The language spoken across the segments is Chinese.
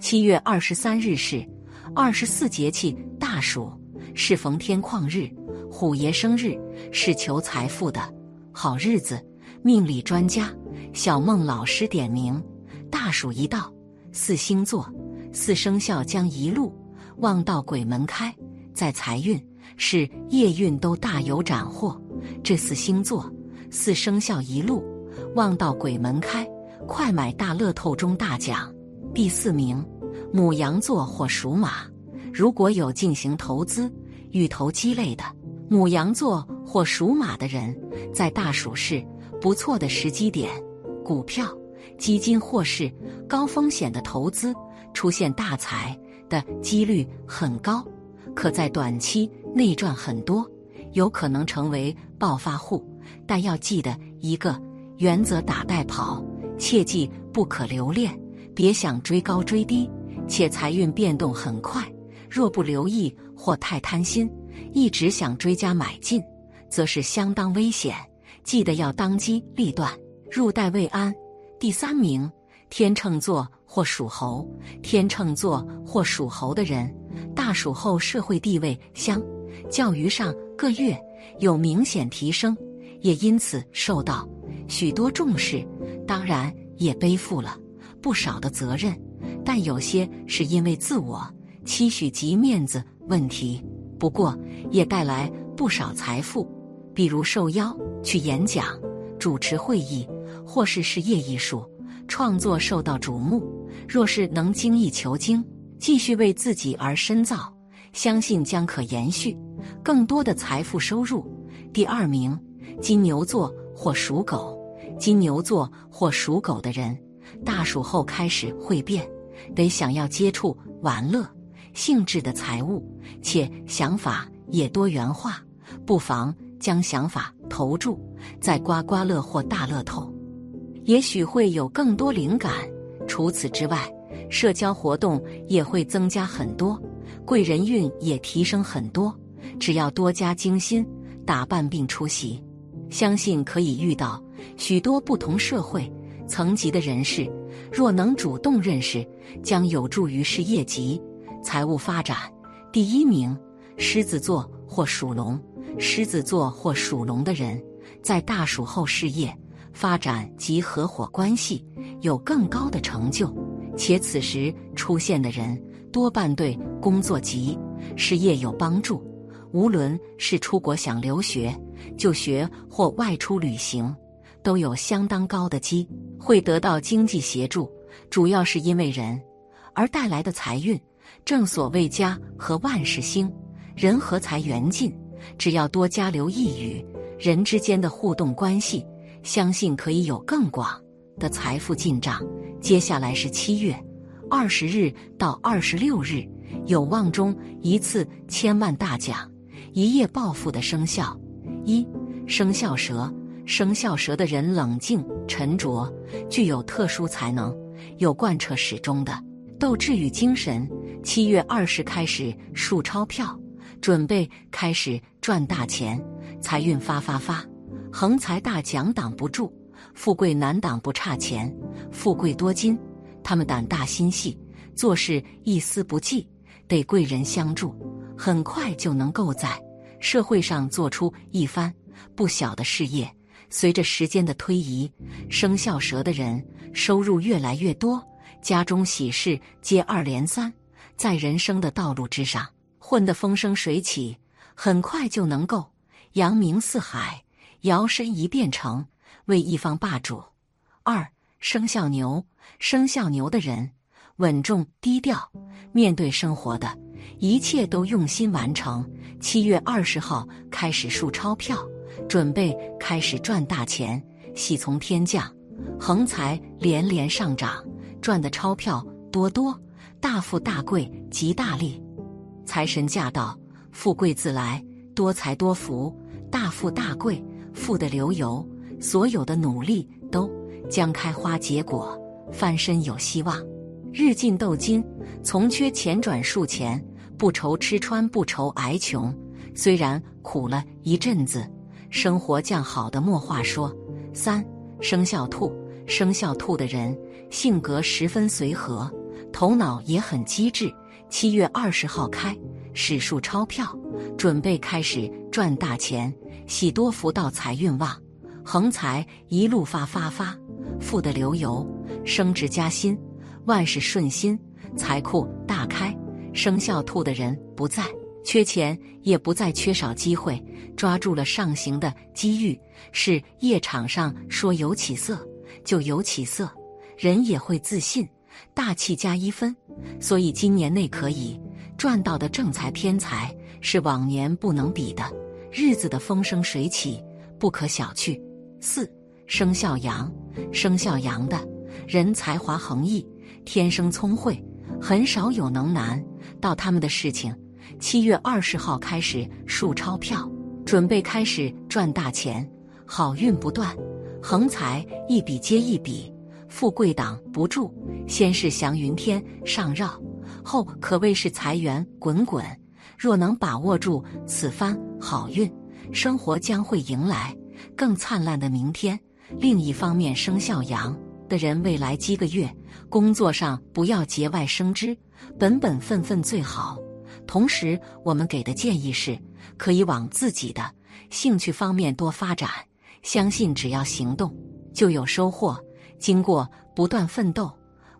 七月二十三日是二十四节气大暑，是逢天旷日，虎爷生日，是求财富的好日子。命理专家小孟老师点名：大暑一到，四星座、四生肖将一路旺到鬼门开，在财运、是业运都大有斩获。这四星座、四生肖一路旺到鬼门开，快买大乐透中大奖！第四名，母羊座或属马。如果有进行投资、与投机类的母羊座或属马的人，在大暑是不错的时机点。股票、基金或是高风险的投资，出现大财的几率很高，可在短期内赚很多，有可能成为暴发户。但要记得一个原则：打带跑，切记不可留恋。别想追高追低，且财运变动很快。若不留意或太贪心，一直想追加买进，则是相当危险。记得要当机立断，入袋为安。第三名，天秤座或属猴。天秤座或属猴的人，大暑后社会地位相较于上个月有明显提升，也因此受到许多重视。当然，也背负了。不少的责任，但有些是因为自我期许及面子问题。不过也带来不少财富，比如受邀去演讲、主持会议，或是事业艺术创作受到瞩目。若是能精益求精，继续为自己而深造，相信将可延续更多的财富收入。第二名，金牛座或属狗。金牛座或属狗的人。大暑后开始会变，得想要接触玩乐性质的财物，且想法也多元化，不妨将想法投注在刮刮乐或大乐透，也许会有更多灵感。除此之外，社交活动也会增加很多，贵人运也提升很多。只要多加精心打扮并出席，相信可以遇到许多不同社会。层级的人士，若能主动认识，将有助于事业及财务发展。第一名，狮子座或属龙。狮子座或属龙的人，在大暑后事业发展及合伙关系有更高的成就，且此时出现的人多半对工作及事业有帮助。无论是出国想留学、就学或外出旅行。都有相当高的机会得到经济协助，主要是因为人而带来的财运。正所谓家和万事兴，人和财缘尽。只要多加留意与人之间的互动关系，相信可以有更广的财富进账。接下来是七月二十日到二十六日，有望中一次千万大奖、一夜暴富的生肖一生肖蛇。生肖蛇的人冷静沉着，具有特殊才能，有贯彻始终的斗志与精神。七月二十开始数钞票，准备开始赚大钱，财运发发发，横财大奖挡不住，富贵难挡不差钱，富贵多金。他们胆大心细，做事一丝不忌，得贵人相助，很快就能够在社会上做出一番不小的事业。随着时间的推移，生肖蛇的人收入越来越多，家中喜事接二连三，在人生的道路之上混得风生水起，很快就能够扬名四海，摇身一变成为一方霸主。二生肖牛，生肖牛的人稳重低调，面对生活的一切都用心完成。七月二十号开始数钞票。准备开始赚大钱，喜从天降，横财连连上涨，赚的钞票多多，大富大贵极大利，财神驾到，富贵自来，多财多福，大富大贵，富得流油，所有的努力都将开花结果，翻身有希望，日进斗金，从缺钱转数钱，不愁吃穿，不愁挨穷，虽然苦了一阵子。生活降好的墨话说。三生肖兔，生肖兔的人性格十分随和，头脑也很机智。七月二十号开始数钞票，准备开始赚大钱。喜多福到财运旺，横财一路发发发，富得流油，升职加薪，万事顺心，财库大开。生肖兔的人不在缺钱，也不再缺少机会，抓住了上行的机遇。是夜场上说有起色就有起色，人也会自信。大气加一分，所以今年内可以赚到的正财偏财是往年不能比的，日子的风生水起不可小觑。四生肖羊，生肖羊的人才华横溢，天生聪慧，很少有能难到他们的事情。七月二十号开始数钞票，准备开始赚大钱，好运不断，横财一笔接一笔。富贵挡不住，先是祥云天上绕，后可谓是财源滚滚。若能把握住此番好运，生活将会迎来更灿烂的明天。另一方面，生肖羊的人未来几个月工作上不要节外生枝，本本分分最好。同时，我们给的建议是，可以往自己的兴趣方面多发展，相信只要行动，就有收获。经过不断奋斗，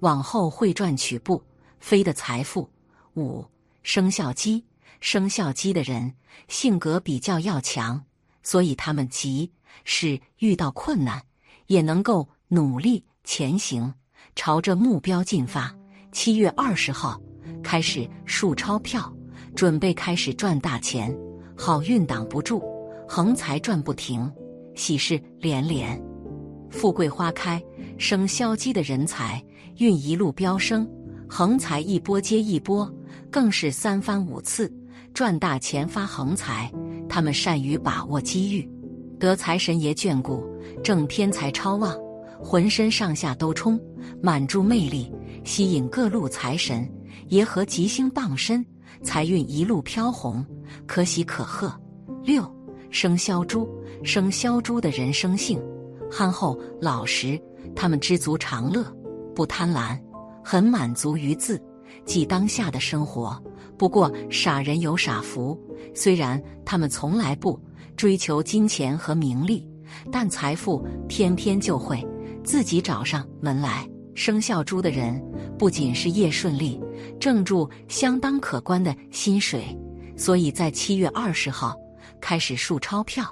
往后会赚取不菲的财富。五生肖鸡，生肖鸡的人性格比较要强，所以他们即使遇到困难，也能够努力前行，朝着目标进发。七月二十号开始数钞票，准备开始赚大钱，好运挡不住，横财赚不停，喜事连连，富贵花开。生肖鸡的人才运一路飙升，横财一波接一波，更是三番五次赚大钱发横财。他们善于把握机遇，得财神爷眷顾，正偏财超旺，浑身上下都充满住魅力，吸引各路财神爷和吉星傍身，财运一路飘红，可喜可贺。六生肖猪，生肖猪的人生性憨厚老实。他们知足常乐，不贪婪，很满足于自己当下的生活。不过傻人有傻福，虽然他们从来不追求金钱和名利，但财富偏偏就会自己找上门来。生肖猪的人不仅是业顺利，挣住相当可观的薪水，所以在七月二十号开始数钞票，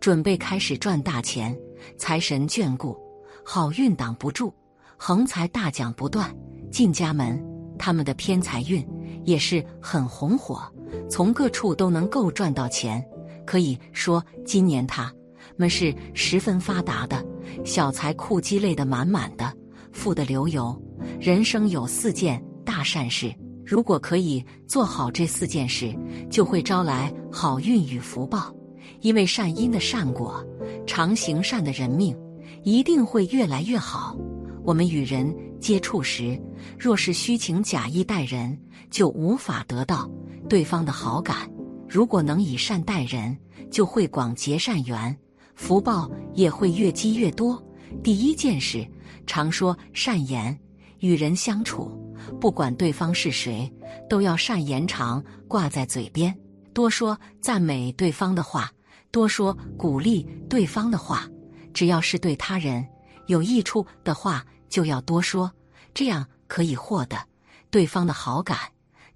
准备开始赚大钱，财神眷顾。好运挡不住，横财大奖不断进家门。他们的偏财运也是很红火，从各处都能够赚到钱。可以说，今年他们是十分发达的，小财库积累的满满的，富得流油。人生有四件善事，如果可以做好这四件事，就会招来好运与福报。因为善因的善果，常行善的人命。一定会越来越好。我们与人接触时，若是虚情假意待人，就无法得到对方的好感；如果能以善待人，就会广结善缘，福报也会越积越多。第一件事，常说善言，与人相处，不管对方是谁，都要善言常挂在嘴边，多说赞美对方的话，多说鼓励对方的话。只要是对他人有益处的话，就要多说，这样可以获得对方的好感，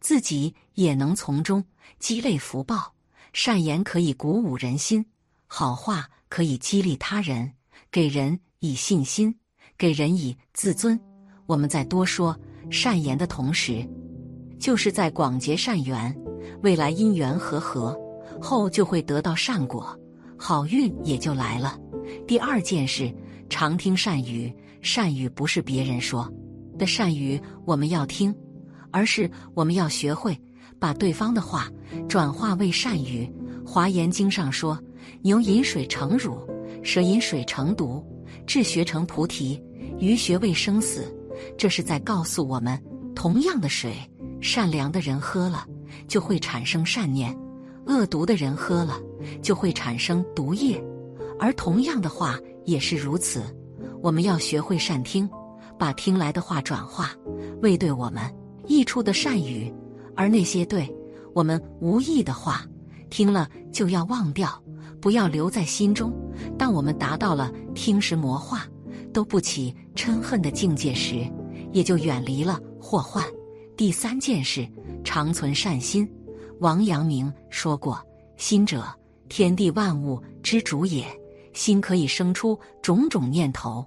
自己也能从中积累福报。善言可以鼓舞人心，好话可以激励他人，给人以信心，给人以自尊。我们再多说善言的同时，就是在广结善缘，未来因缘和合后，就会得到善果，好运也就来了。第二件事，常听善语。善语不是别人说的善语，我们要听，而是我们要学会把对方的话转化为善语。华严经上说：“牛饮水成乳，蛇饮水成毒，智学成菩提，鱼学为生死。”这是在告诉我们，同样的水，善良的人喝了就会产生善念，恶毒的人喝了就会产生毒液。而同样的话也是如此，我们要学会善听，把听来的话转化为对我们益处的善语，而那些对我们无益的话，听了就要忘掉，不要留在心中。当我们达到了听时魔化都不起嗔恨的境界时，也就远离了祸患。第三件事，常存善心。王阳明说过：“心者，天地万物之主也。心可以生出种种念头，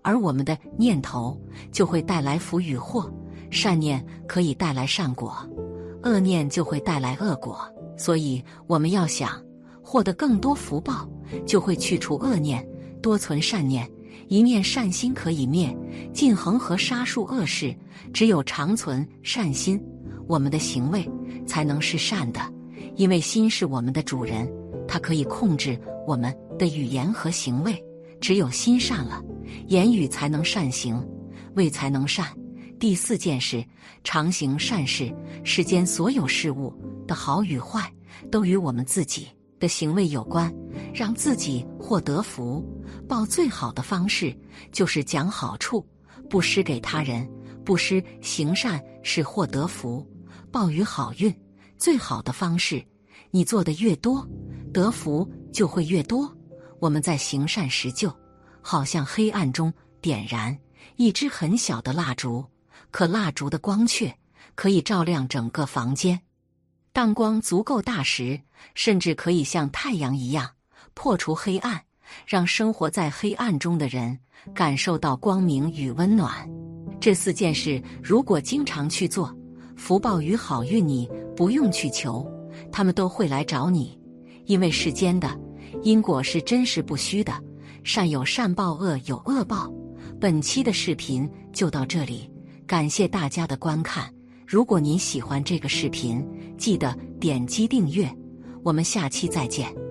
而我们的念头就会带来福与祸。善念可以带来善果，恶念就会带来恶果。所以，我们要想获得更多福报，就会去除恶念，多存善念。一念善心可以灭尽恒河沙数恶事。只有常存善心，我们的行为。”才能是善的，因为心是我们的主人，它可以控制我们的语言和行为。只有心善了，言语才能善行，为才能善。第四件事，常行善事。世间所有事物的好与坏，都与我们自己的行为有关。让自己获得福报最好的方式，就是讲好处，布施给他人。布施行善是获得福。报与好运最好的方式，你做的越多，得福就会越多。我们在行善时，就好像黑暗中点燃一支很小的蜡烛，可蜡烛的光却可以照亮整个房间。当光足够大时，甚至可以像太阳一样破除黑暗，让生活在黑暗中的人感受到光明与温暖。这四件事，如果经常去做。福报与好运，你不用去求，他们都会来找你。因为世间的因果是真实不虚的，善有善报，恶有恶报。本期的视频就到这里，感谢大家的观看。如果您喜欢这个视频，记得点击订阅。我们下期再见。